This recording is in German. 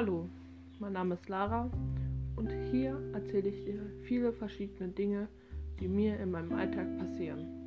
Hallo, mein Name ist Lara und hier erzähle ich dir viele verschiedene Dinge, die mir in meinem Alltag passieren.